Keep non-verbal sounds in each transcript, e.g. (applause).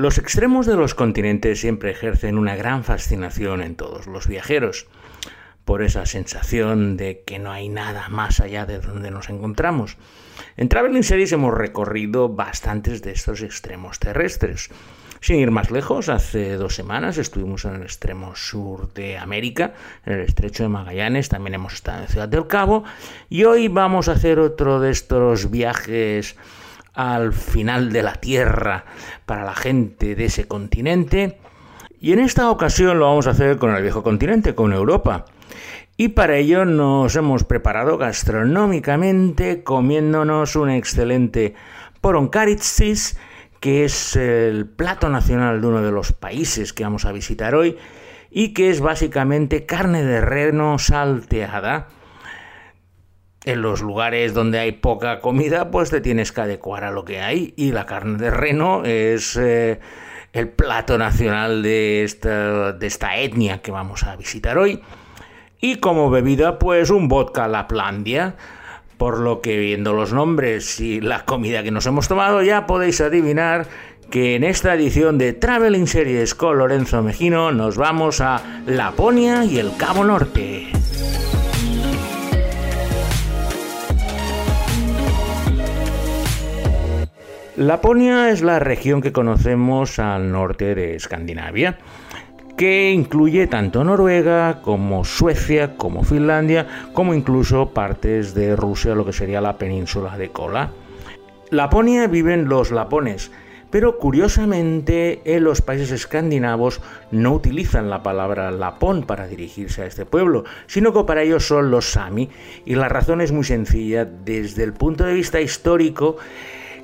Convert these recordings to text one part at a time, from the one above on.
Los extremos de los continentes siempre ejercen una gran fascinación en todos los viajeros, por esa sensación de que no hay nada más allá de donde nos encontramos. En Traveling Series hemos recorrido bastantes de estos extremos terrestres. Sin ir más lejos, hace dos semanas estuvimos en el extremo sur de América, en el estrecho de Magallanes, también hemos estado en Ciudad del Cabo, y hoy vamos a hacer otro de estos viajes al final de la Tierra para la gente de ese continente. Y en esta ocasión lo vamos a hacer con el viejo continente, con Europa. Y para ello nos hemos preparado gastronómicamente comiéndonos un excelente poronkaritsis, que es el plato nacional de uno de los países que vamos a visitar hoy y que es básicamente carne de reno salteada en los lugares donde hay poca comida, pues te tienes que adecuar a lo que hay. Y la carne de reno es eh, el plato nacional de esta, de esta etnia que vamos a visitar hoy. Y como bebida, pues un vodka Laplandia. Por lo que viendo los nombres y la comida que nos hemos tomado, ya podéis adivinar que en esta edición de Traveling Series con Lorenzo Mejino nos vamos a Laponia y el Cabo Norte. Laponia es la región que conocemos al norte de Escandinavia, que incluye tanto Noruega como Suecia, como Finlandia, como incluso partes de Rusia, lo que sería la península de Kola. Laponia viven los lapones, pero curiosamente en los países escandinavos no utilizan la palabra lapón para dirigirse a este pueblo, sino que para ellos son los sami, y la razón es muy sencilla, desde el punto de vista histórico,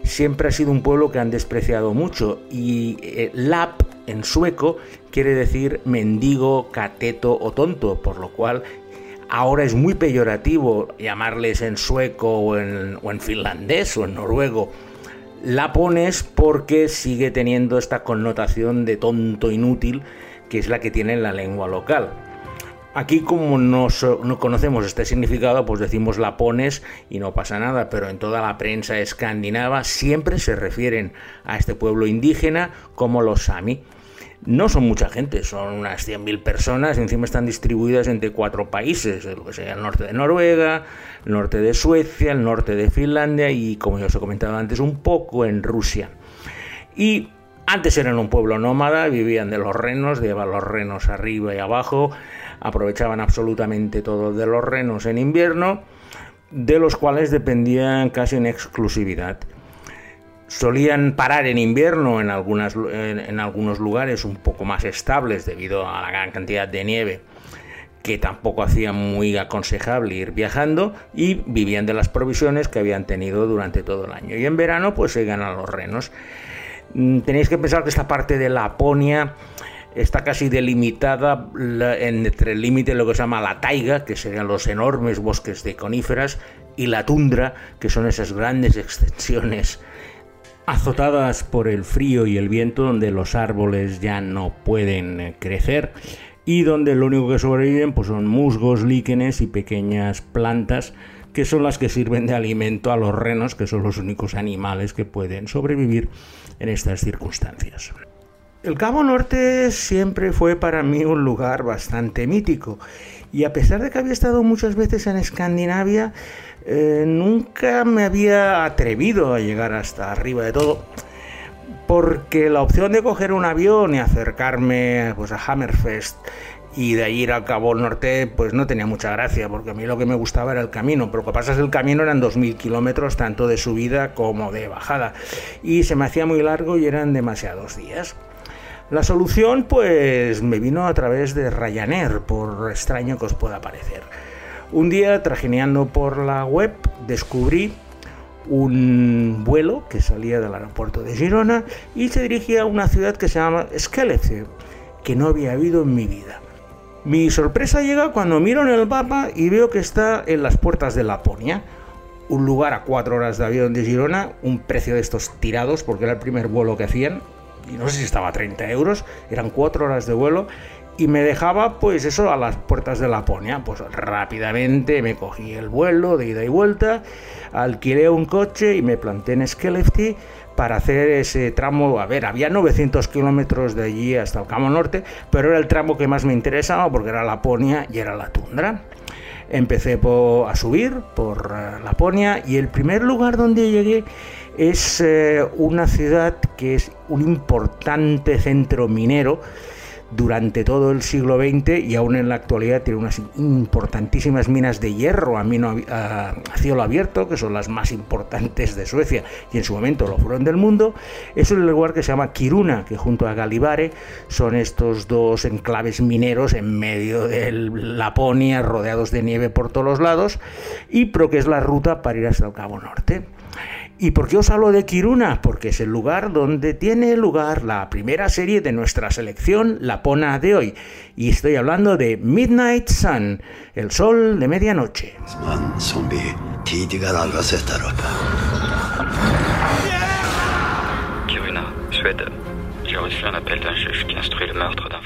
siempre ha sido un pueblo que han despreciado mucho y eh, lap en sueco quiere decir mendigo, cateto o tonto, por lo cual ahora es muy peyorativo llamarles en sueco o en, o en finlandés o en noruego lapones porque sigue teniendo esta connotación de tonto inútil que es la que tiene en la lengua local. Aquí como no, conocemos este significado, pues decimos lapones y no pasa nada, pero en toda la prensa escandinava siempre se refieren a este pueblo indígena como los sami. No son mucha gente, son unas 100.000 personas, encima están distribuidas entre cuatro países, lo que sería el norte de Noruega, el norte de Suecia, el norte de Finlandia y, como ya os he comentado antes, un poco en Rusia. Y antes eran un pueblo nómada, vivían de los renos, llevaban los renos arriba y abajo, aprovechaban absolutamente todo de los renos en invierno, de los cuales dependían casi en exclusividad. Solían parar en invierno en, algunos lugares un poco más estables debido a la gran cantidad de nieve que tampoco hacía muy aconsejable ir viajando y vivían de las provisiones que habían tenido durante todo el año. Y en verano pues se a los renos. Mm, tenéis que pensar que esta parte de Laponia está casi delimitada entre el límite de lo que se llama la taiga, que serían los enormes bosques de coníferas, y la tundra, que son esas grandes (laughs) extensiones azotadas por el frío y el viento, donde los árboles ya no pueden crecer y donde lo único que sobreviven pues, son musgos, líquenes y pequeñas plantas que son las que sirven de alimento a los renos, que son los únicos animales que pueden sobrevivir en estas circunstancias. El Cabo Norte siempre fue para mí un lugar bastante mítico. Y a pesar de que había estado muchas veces en Escandinavia, eh, nunca me había atrevido a llegar hasta arriba de todo porque la opción de coger un avión y acercarme pues, a Hammerfest y de ahí ir al Cabo Norte pues no tenía mucha gracia porque a mí lo que me gustaba era el camino. Pero lo que pasa es que el camino eran 2.000 kilómetros tanto de subida como de bajada y se me hacía muy largo y eran demasiados días la solución pues me vino a través de Ryanair, por extraño que os pueda parecer. Un día, trajineando por la web, descubrí un vuelo que salía del aeropuerto de Girona y se dirigía a una ciudad que se llama Skellefteå, que no había habido en mi vida. Mi sorpresa llega cuando miro en el mapa y veo que está en las puertas de Laponia, un lugar a cuatro horas de avión de Girona, un precio de estos tirados porque era el primer vuelo que hacían, y no sé si estaba a 30 euros, eran cuatro horas de vuelo y me dejaba pues eso a las puertas de Laponia. Pues rápidamente me cogí el vuelo de ida y vuelta, alquilé un coche y me planté en Skellefteå para hacer ese tramo. A ver, había 900 kilómetros de allí hasta el Cabo Norte, pero era el tramo que más me interesaba porque era Laponia y era la tundra. Empecé a subir por eh, Laponia y el primer lugar donde llegué es eh, una ciudad que es un importante centro minero durante todo el siglo XX y aún en la actualidad tiene unas importantísimas minas de hierro a, cielo abierto, que son las más importantes de Suecia y en su momento lo fueron del mundo. Es un lugar que se llama Kiruna, que junto a Galibare son estos dos enclaves mineros en medio de Laponia, rodeados de nieve por todos los lados, y pero que es la ruta para ir hasta el Cabo Norte. ¿Y por qué os hablo de Kiruna? Porque es el lugar donde tiene lugar la primera serie de nuestra selección lapona de hoy. Y estoy hablando de Midnight Sun, el sol de medianoche.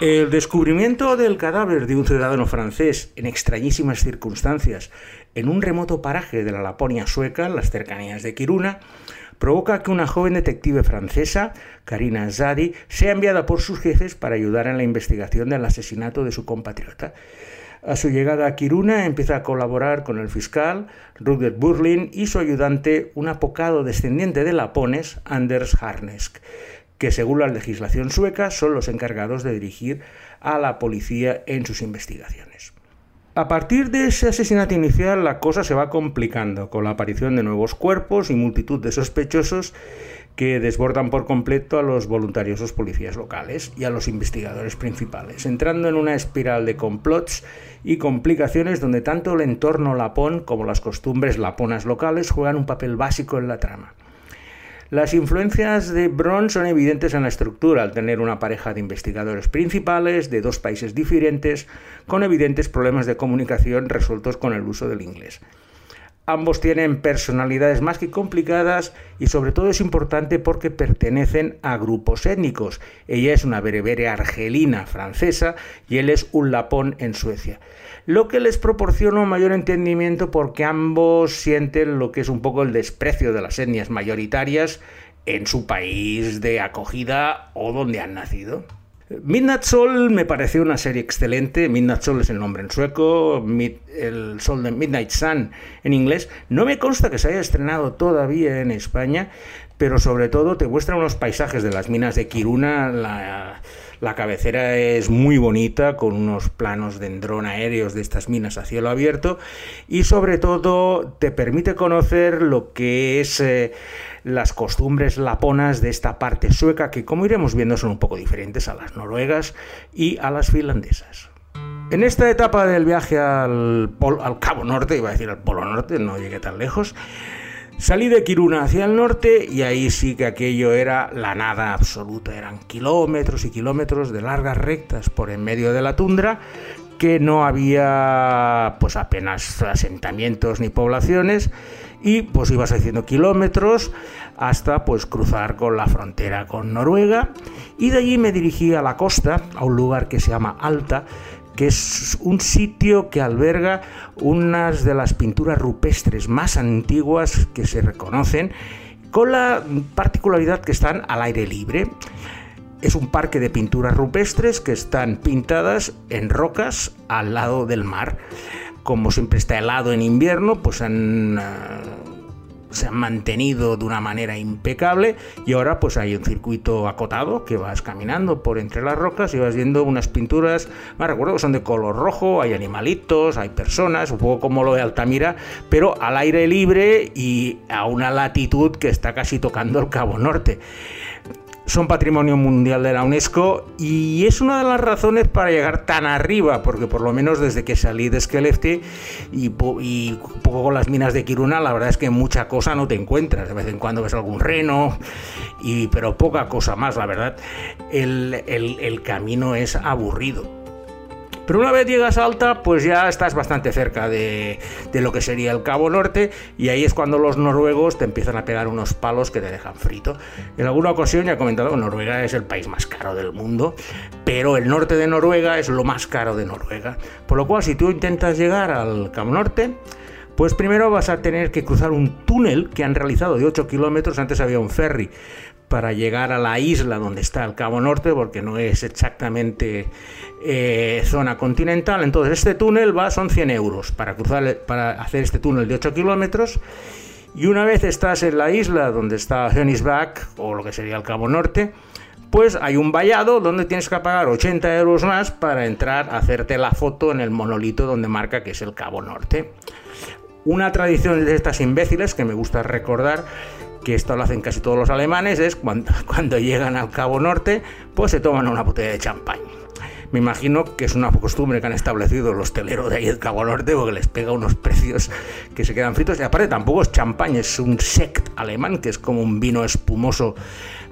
El descubrimiento del cadáver de un ciudadano francés en extrañísimas circunstancias en un remoto paraje de la Laponia sueca, en las cercanías de Kiruna, provoca que una joven detective francesa, Karina Zadi, sea enviada por sus jefes para ayudar en la investigación del asesinato de su compatriota. A su llegada a Kiruna empieza a colaborar con el fiscal Rutger Burlin y su ayudante, un apocado descendiente de lapones, Anders Harnesk, que según la legislación sueca son los encargados de dirigir a la policía en sus investigaciones. A partir de ese asesinato inicial la cosa se va complicando con la aparición de nuevos cuerpos y multitud de sospechosos que desbordan por completo a los voluntarios policías locales y a los investigadores principales, entrando en una espiral de complots y complicaciones donde tanto el entorno lapón como las costumbres laponas locales juegan un papel básico en la trama. Las influencias de Bron son evidentes en la estructura, al tener una pareja de investigadores principales de dos países diferentes, con evidentes problemas de comunicación resueltos con el uso del inglés. Ambos tienen personalidades más que complicadas y sobre todo es importante porque pertenecen a grupos étnicos. Ella es una berebere argelina francesa y él es un lapón en Suecia lo que les proporciona un mayor entendimiento porque ambos sienten lo que es un poco el desprecio de las etnias mayoritarias en su país de acogida o donde han nacido. Midnight Soul me pareció una serie excelente. Midnight Soul es el nombre en sueco, el Sol de Midnight Sun en inglés. No me consta que se haya estrenado todavía en España, pero sobre todo te muestra unos paisajes de las minas de Kiruna. La, la cabecera es muy bonita, con unos planos de dron aéreos de estas minas a cielo abierto y sobre todo te permite conocer lo que es eh, las costumbres laponas de esta parte sueca, que como iremos viendo son un poco diferentes a las noruegas y a las finlandesas. En esta etapa del viaje al, al Cabo Norte, iba a decir al Polo Norte, no llegué tan lejos, Salí de Kiruna hacia el norte y ahí sí que aquello era la nada absoluta. Eran kilómetros y kilómetros de largas rectas por en medio de la tundra que no había pues apenas asentamientos ni poblaciones y pues ibas haciendo kilómetros hasta pues cruzar con la frontera con Noruega y de allí me dirigí a la costa a un lugar que se llama Alta que es un sitio que alberga unas de las pinturas rupestres más antiguas que se reconocen, con la particularidad que están al aire libre. Es un parque de pinturas rupestres que están pintadas en rocas al lado del mar. Como siempre está helado en invierno, pues han ah, se han mantenido de una manera impecable y ahora pues hay un circuito acotado que vas caminando por entre las rocas y vas viendo unas pinturas, me recuerdo que son de color rojo, hay animalitos, hay personas, un poco como lo de Altamira, pero al aire libre y a una latitud que está casi tocando el Cabo Norte son patrimonio mundial de la UNESCO y es una de las razones para llegar tan arriba, porque por lo menos desde que salí de Skellefteå y, y poco con las minas de Kiruna, la verdad es que mucha cosa no te encuentras. De vez en cuando ves algún reno, y, pero poca cosa más, la verdad. el camino es aburrido pero una vez llegas a Alta, pues ya estás bastante cerca de, lo que sería el Cabo Norte y ahí es cuando los noruegos te empiezan a pegar unos palos que te dejan frito. En alguna ocasión ya he comentado que Noruega es el país más caro del mundo, pero el norte de Noruega es lo más caro de Noruega. Por lo cual, si tú intentas llegar al Cabo Norte, Pues primero vas a tener que cruzar un túnel que han realizado de 8 kilómetros, antes había un ferry para llegar a la isla donde está el Cabo Norte, porque no es exactamente eh, zona continental. Entonces este túnel va, son 100 euros para, cruzar, para hacer este túnel de 8 kilómetros. Y una vez estás en la isla donde está Back o lo que sería el Cabo Norte, pues hay un vallado donde tienes que pagar 80 euros más para entrar a hacerte la foto en el monolito donde marca que es el Cabo Norte. Una tradición de estas imbéciles que me gusta recordar, que esto lo hacen casi todos los alemanes, es cuando, (laughs) cuando llegan al Cabo Norte, pues se toman una botella de champán. Me imagino que es una costumbre que han establecido los teleros de ahí del Cabo Norte porque les pega unos precios que se quedan fritos. Y aparte tampoco es champán, es un sect alemán, que es como un vino espumoso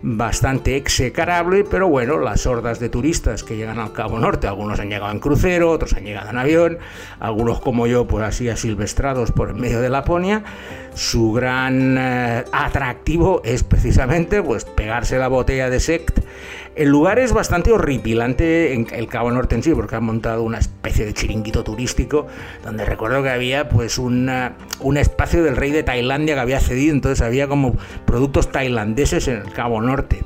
bastante execrable, pero bueno, las hordas de turistas que llegan al Cabo Norte, algunos han llegado en crucero, otros han llegado en avión, algunos como yo, pues así asilvestrados por el medio de Laponia, su gran eh, atractivo es precisamente pues pegarse la botella de sect el lugar es bastante horripilante en el Cabo Norte en sí, porque han montado una especie de chiringuito turístico, donde recuerdo que había pues un espacio del rey de Tailandia que había cedido, entonces había como productos tailandeses en el Cabo Norte.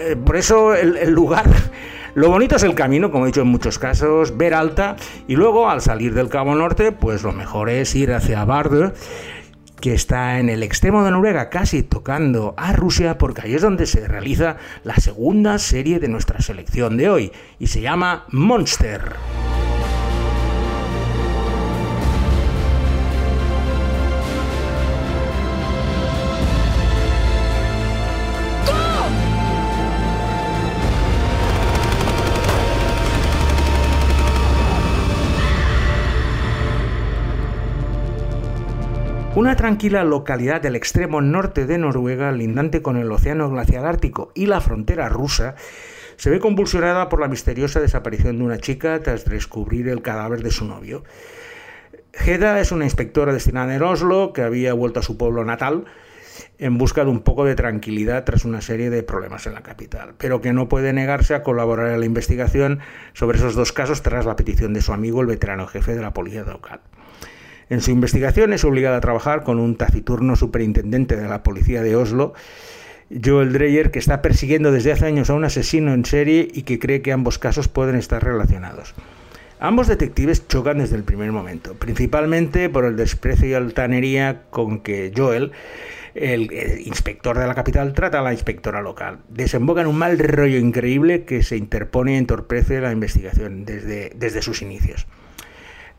Eh, por eso el, lugar (laughs) lo bonito es el camino, como he dicho en muchos casos, ver alta y luego al salir del Cabo Norte, pues lo mejor es ir hacia Bardo que está en el extremo de Noruega, casi tocando a Rusia, porque ahí es donde se realiza la segunda serie de nuestra selección de hoy, y se llama Monster. Una tranquila localidad del extremo norte de Noruega, lindante con el océano glacial ártico y la frontera rusa, se ve convulsionada por la misteriosa desaparición de una chica tras descubrir el cadáver de su novio. Heda es una inspectora destinada en Oslo que había vuelto a su pueblo natal en busca de un poco de tranquilidad tras una serie de problemas en la capital, pero que no puede negarse a colaborar en la investigación sobre esos dos casos tras la petición de su amigo, el veterano jefe de la policía local. En su investigación es obligada a trabajar con un taciturno superintendente de la policía de Oslo, Joel Dreyer, que está persiguiendo desde hace años a un asesino en serie y que cree que ambos casos pueden estar relacionados. Ambos detectives chocan desde el primer momento, principalmente por el desprecio y altanería con que Joel, el, inspector de la capital, trata a la inspectora local. Desemboca en un mal rollo increíble que se interpone y entorpece la investigación desde, desde sus inicios.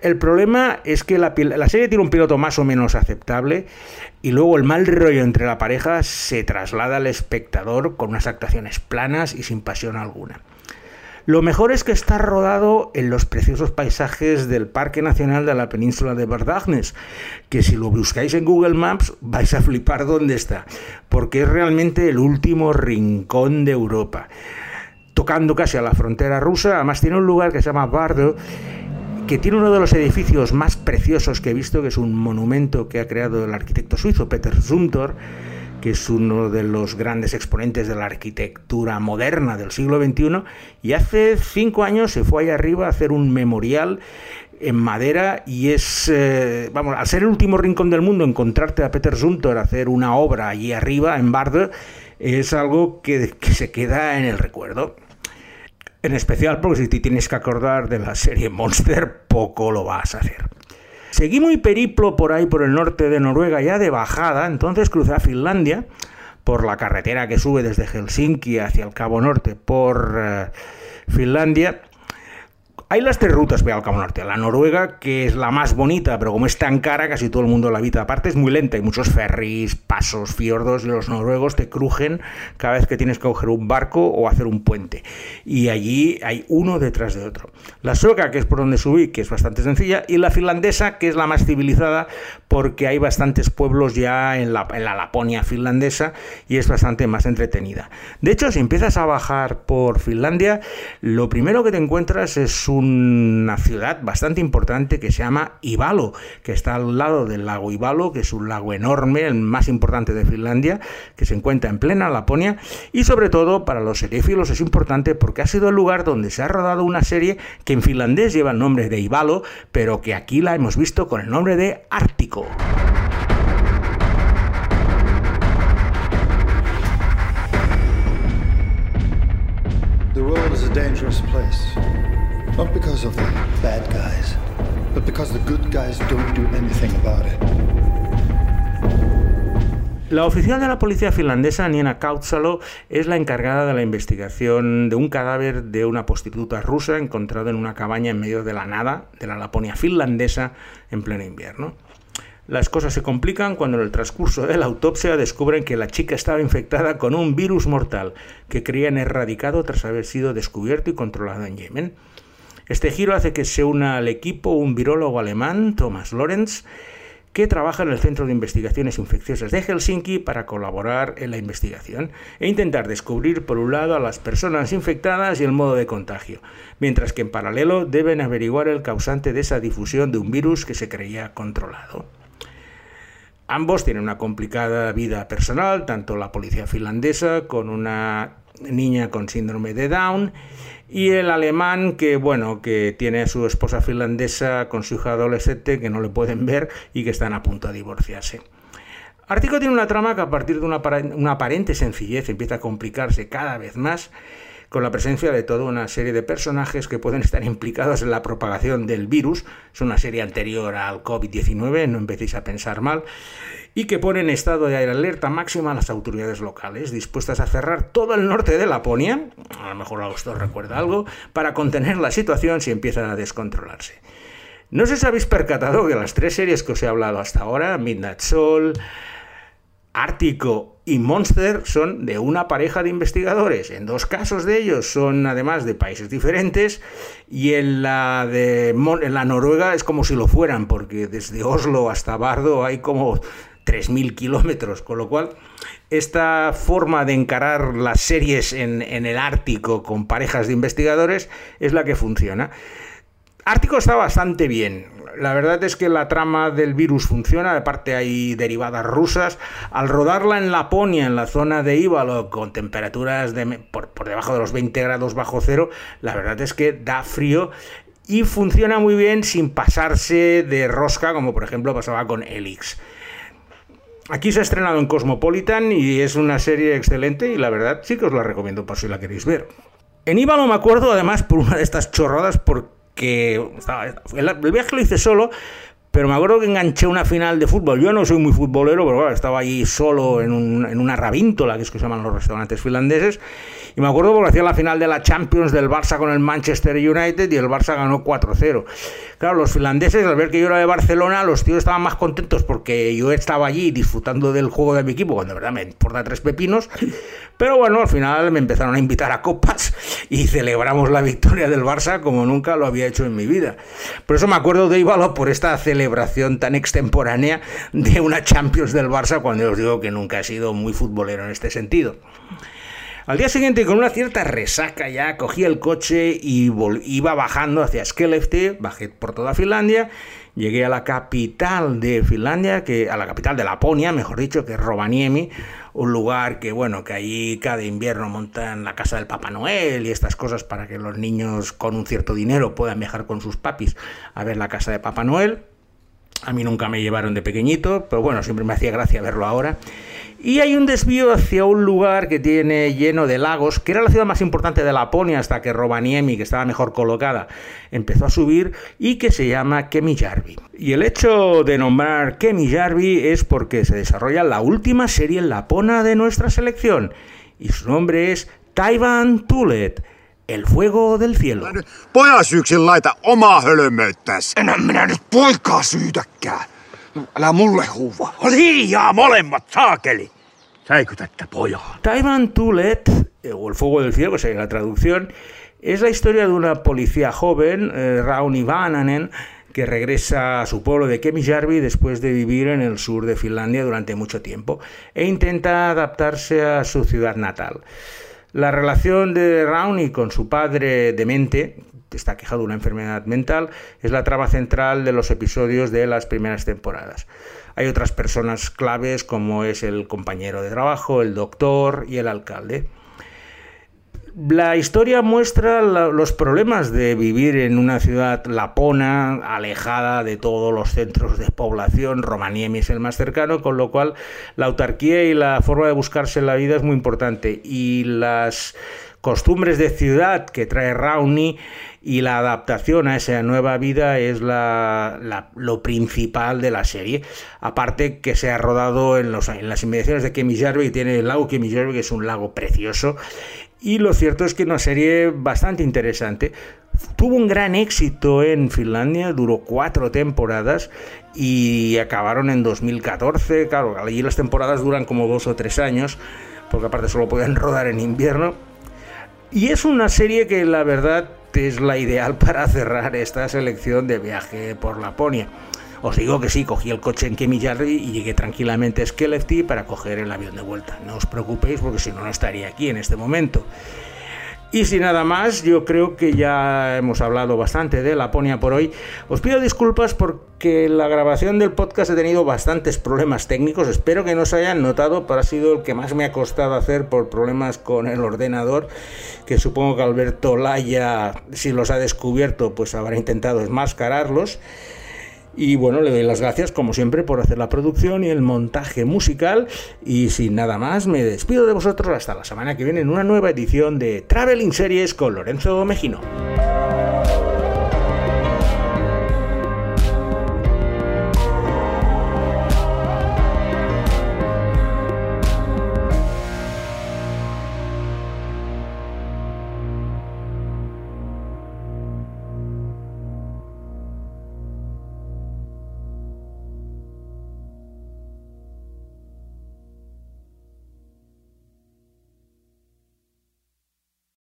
El problema es que la, serie tiene un piloto más o menos aceptable y luego el mal rollo entre la pareja se traslada al espectador con unas actuaciones planas y sin pasión alguna. Lo mejor es que está rodado en los preciosos paisajes del Parque Nacional de la Península de Verdagnes, que si lo buscáis en Google Maps vais a flipar dónde está, porque es realmente el último rincón de Europa. Tocando casi a la frontera rusa, además tiene un lugar que se llama Bardo, que tiene uno de los edificios más preciosos que he visto, que es un monumento que ha creado el arquitecto suizo Peter Zumthor, que es uno de los grandes exponentes de la arquitectura moderna del siglo XXI, y hace cinco años se fue ahí arriba a hacer un memorial en madera y es, eh, vamos, al ser el último rincón del mundo, encontrarte a Peter Zumthor hacer una obra allí arriba, en Bardo, es algo que se queda en el recuerdo. En especial porque si te tienes que acordar de la serie Monster, poco lo vas a hacer. Seguí muy periplo por ahí por el norte de Noruega ya de bajada, entonces crucé a Finlandia por la carretera que sube desde Helsinki hacia el Cabo Norte por eh, Finlandia hay las tres rutas para al Cabo Norte. La Noruega, que es la más bonita, pero como es tan cara, casi todo el mundo la habita. Aparte es muy lenta, hay muchos ferries, pasos, fiordos, los noruegos te crujen cada vez que tienes que coger un barco o hacer un puente. Y allí hay uno detrás de otro. La sueca, que es por donde subí, que es bastante sencilla, y la finlandesa, que es la más civilizada, porque hay bastantes pueblos ya en la, en la Laponia finlandesa y es bastante más entretenida. De hecho, si empiezas a bajar por Finlandia, lo primero que te encuentras es un una ciudad bastante importante que se llama Ivalo, que está al lado del lago Ivalo, que es un lago enorme, el más importante de Finlandia, que se encuentra en plena Laponia, y sobre todo para los seriéfilos es importante porque ha sido el lugar donde se ha rodado una serie que en finlandés lleva el nombre de Ivalo, pero que aquí la hemos visto con el nombre de Ártico. Not because of the bad guys, but because the good guys don't do anything about it. La oficial de la policía finlandesa, Nina Kautsalo, es la encargada de la investigación de un cadáver de una prostituta rusa encontrado en una cabaña en medio de la nada de la Laponia finlandesa en pleno invierno. Las cosas se complican cuando en el transcurso de la autopsia descubren que la chica estaba infectada con un virus mortal que creían erradicado tras haber sido descubierto y controlado en Yemen. Este giro hace que se una al equipo un virólogo alemán, Thomas Lorenz, que trabaja en el Centro de Investigaciones Infecciosas de Helsinki para colaborar en la investigación e intentar descubrir, por un lado, a las personas infectadas y el modo de contagio, mientras que en paralelo deben averiguar el causante de esa difusión de un virus que se creía controlado. Ambos tienen una complicada vida personal, tanto la policía finlandesa con una niña con síndrome de Down y el alemán que bueno que tiene a su esposa finlandesa con su hija adolescente que no le pueden ver y que están a punto de divorciarse. Ártico tiene una trama que a partir de una, una aparente sencillez empieza a complicarse cada vez más con la presencia de toda una serie de personajes que pueden estar implicados en la propagación del virus. Es una serie anterior al COVID-19, no empecéis a pensar mal, y que pone en estado de alerta máxima a las autoridades locales, dispuestas a cerrar todo el norte de Laponia, a lo mejor usted recuerda algo, para contener la situación si empieza a descontrolarse. No sé si habéis percatado que las tres series que os he hablado hasta ahora, Midnight Soul, Ártico y Monster son de una pareja de investigadores. En dos casos de ellos son además de países diferentes y en la de la Noruega es como si lo fueran, porque desde Oslo hasta Bardo hay como 3.000 kilómetros, con lo cual esta forma de encarar las series en, en el Ártico con parejas de investigadores es la que funciona. Ártico está bastante bien. La verdad es que la trama del virus funciona, de parte hay derivadas rusas. Al rodarla en Laponia, en la zona de Ívalo, con temperaturas de, por, por debajo de los 20 grados bajo cero, la verdad es que da frío y funciona muy bien sin pasarse de rosca, como por ejemplo pasaba con Elix. Aquí se ha estrenado en Cosmopolitan y es una serie excelente y la verdad sí que os la recomiendo por si la queréis ver. En Ívalo me acuerdo además por una de estas chorradas porque que el, viaje lo hice solo, pero me acuerdo que enganché una final de fútbol. Yo no soy muy futbolero, pero estaba allí solo en, un, en una rabíntola, que es que se llaman los restaurantes finlandeses, y me acuerdo porque hacía la final de la Champions del Barça con el Manchester United y el Barça ganó 4-0. Claro, los finlandeses, al ver que yo era de Barcelona, los tíos estaban más contentos porque yo estaba allí disfrutando del juego de mi equipo, cuando de verdad me importa tres pepinos. Pero bueno, al final me empezaron a invitar a copas y celebramos la victoria del Barça como nunca lo había hecho en mi vida. Por eso me acuerdo de Ivalo por esta celebración tan extemporánea de una Champions del Barça cuando os digo que nunca he sido muy futbolero en este sentido. Al día siguiente, con una cierta resaca ya, cogí el coche y iba bajando hacia Skellefteå, bajé por toda Finlandia, llegué a la capital de Finlandia, que, a la capital de Laponia, mejor dicho, que es Rovaniemi, un lugar que, bueno, que allí cada invierno montan la casa del Papá Noel y estas cosas para que los niños con un cierto dinero puedan viajar con sus papis a ver la casa de Papá Noel. A mí nunca me llevaron de pequeñito, pero bueno, siempre me hacía gracia verlo ahora. Y hay un desvío hacia un lugar que tiene lleno de lagos, que era la ciudad más importante de Laponia hasta que Rovaniemi, que estaba mejor colocada, empezó a subir y que se llama Kemijärvi. Y el hecho de nombrar Kemijärvi es porque se desarrolla la última serie lapona de nuestra selección y su nombre es Taiwan Tulet. El fuego del cielo. Älä mulle huuva. Hiljaa molemmat, saakeli. Säikytättä pojaa. Taiwan Tulet, o El Fuego del Cielo, que la traducción, es la historia de una policía joven, eh, Rauni Vananen, que regresa a su pueblo de Kemijärvi después de vivir en el sur de Finlandia durante mucho tiempo e intenta adaptarse a su ciudad natal. La relación de Rauni con su padre demente está quejado de una enfermedad mental, es la trama central de los episodios de las primeras temporadas. Hay otras personas claves como es el compañero de trabajo, el doctor y el alcalde. La historia muestra los problemas de vivir en una ciudad lapona, alejada de todos los centros de población. Romaniemi es el más cercano, con lo cual la autarquía y la forma de buscarse la vida es muy importante. Y las costumbres de ciudad que trae Rauni y la adaptación a esa nueva vida es lo principal de la serie. Aparte que se ha rodado en, las inmediaciones de Kemijärvi, tiene el lago Kemijärvi, que es un lago precioso. Y lo cierto es que es una serie bastante interesante. Tuvo un gran éxito en Finlandia, duró cuatro temporadas y acabaron en 2014. Claro, allí las temporadas duran como dos o tres años, porque aparte solo pueden (laughs) rodar en invierno. Y es una serie que la verdad es la ideal para cerrar esta selección de viaje por Laponia. Os digo que sí, cogí el coche en Kemijärvi y llegué tranquilamente a Skellefteå para coger el avión de vuelta. No os preocupéis porque si no, no estaría aquí en este momento. Y sin nada más, yo creo que ya hemos hablado bastante de Laponia por hoy. Os pido disculpas porque la grabación del podcast ha tenido bastantes problemas técnicos. Espero que no se hayan notado, pero ha sido el que más me ha costado hacer por problemas con el ordenador, que supongo que Alberto Laya, si los ha descubierto, pues habrá intentado enmascararlos. Y bueno, le doy las gracias como siempre por hacer la producción y el montaje musical. Y sin nada más, me despido de vosotros hasta la semana que viene en una nueva edición de Traveling Series con Lorenzo Mejino.